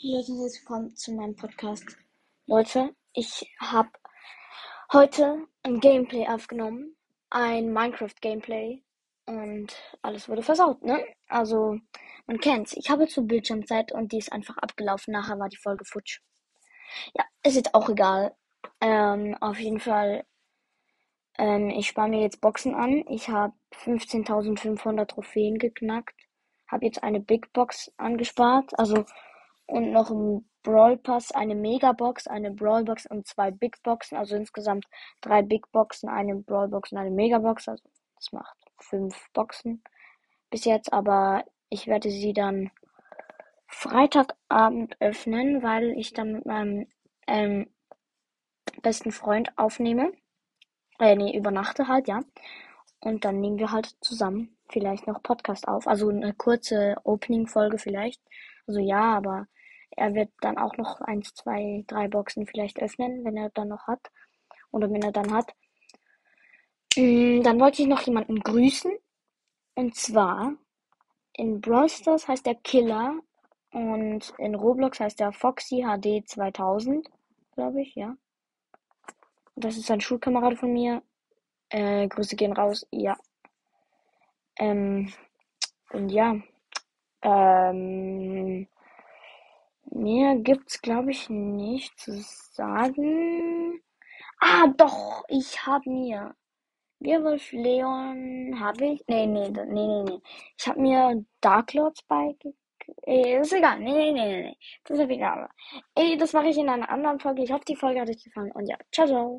Leute, herzlich willkommen zu meinem Podcast. Leute, ich habe heute ein Gameplay aufgenommen, ein Minecraft-Gameplay und alles wurde versaut, ne? Also, man kennt's. Ich habe zur Bildschirmzeit und die ist einfach abgelaufen. Nachher war die Folge futsch. Ja, ist jetzt auch egal. Ähm, auf jeden Fall, ähm, ich spare mir jetzt Boxen an. Ich habe 15.500 Trophäen geknackt. Habe jetzt eine Big Box angespart. Also und noch ein Brawl Pass, eine Megabox, eine Brawl Box und zwei Big Boxen. Also insgesamt drei Big Boxen, eine Brawl Box und eine Megabox. Also das macht fünf Boxen bis jetzt. Aber ich werde sie dann Freitagabend öffnen, weil ich dann mit meinem ähm, besten Freund aufnehme. Äh, nee, übernachte halt, ja. Und dann nehmen wir halt zusammen vielleicht noch Podcast auf. Also eine kurze Opening-Folge vielleicht. Also ja, aber er wird dann auch noch eins, zwei, drei Boxen vielleicht öffnen, wenn er dann noch hat. Oder wenn er dann hat. Mm, dann wollte ich noch jemanden grüßen. Und zwar in Brawl Stars heißt der Killer und in Roblox heißt der Foxy HD 2000, glaube ich, ja. Das ist ein Schulkamerad von mir. Äh, Grüße gehen raus, ja. Ähm, und ja. Ähm, Mehr gibt's, glaube ich, nicht zu sagen. Ah, doch, ich habe mir Werwolf Leon habe ich. Nee, nee, nee, nee, nee. Ich habe mir Dark Lords bei. Ey, ist egal. Nee, nee, nee, nee. Das ist egal. Ey, das mache ich in einer anderen Folge. Ich hoffe, die Folge hat euch gefallen. Und ja, ciao, ciao.